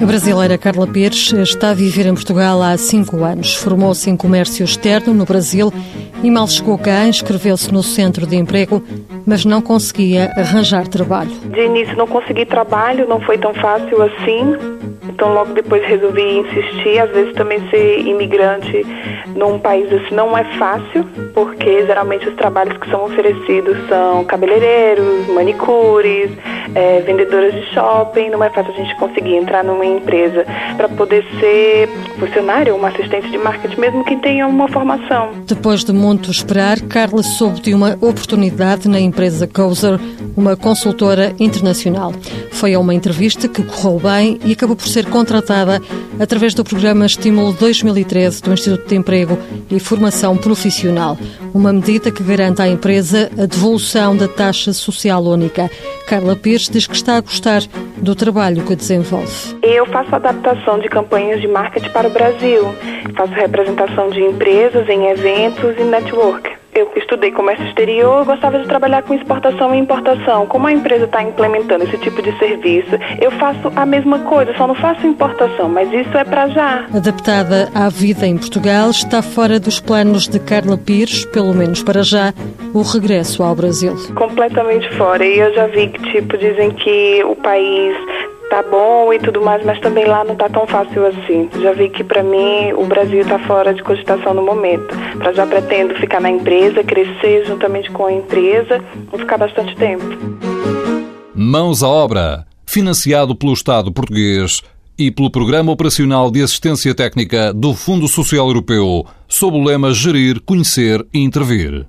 A brasileira Carla Pires está a viver em Portugal há cinco anos. Formou-se em comércio externo no Brasil e mal chegou cá, inscreveu-se no centro de emprego, mas não conseguia arranjar trabalho. De início não consegui trabalho, não foi tão fácil assim. Então logo depois resolvi insistir. Às vezes também ser imigrante num país assim não é fácil, porque geralmente os trabalhos que são oferecidos são cabeleireiros, manicures, é, vendedoras de shopping. Não é fácil a gente conseguir entrar numa empresa para poder ser funcionário ou uma assistente de marketing, mesmo que tenha uma formação. Depois de muito esperar, Carla soube de uma oportunidade na empresa Cozer, uma consultora internacional. Foi a uma entrevista que correu bem e acabou por ser contratada através do programa Estímulo 2013 do Instituto de Emprego e Formação Profissional, uma medida que garante à empresa a devolução da taxa social única. Carla Pires diz que está a gostar do trabalho que desenvolve. Eu faço adaptação de campanhas de marketing para o Brasil. Faço representação de empresas em eventos e network. Eu estudei comércio exterior, gostava de trabalhar com exportação e importação. Como a empresa está implementando esse tipo de serviço, eu faço a mesma coisa, só não faço importação, mas isso é para já. Adaptada à vida em Portugal, está fora dos planos de Carla Pires, pelo menos para já, o regresso ao Brasil. Completamente fora. E eu já vi que, tipo, dizem que o país tá bom e tudo mais, mas também lá não tá tão fácil assim. Já vi que para mim o Brasil tá fora de cogitação no momento. Para já pretendo ficar na empresa, crescer juntamente com a empresa e ficar bastante tempo. Mãos à obra, financiado pelo Estado português e pelo Programa Operacional de Assistência Técnica do Fundo Social Europeu, sob o lema Gerir, Conhecer e Intervir.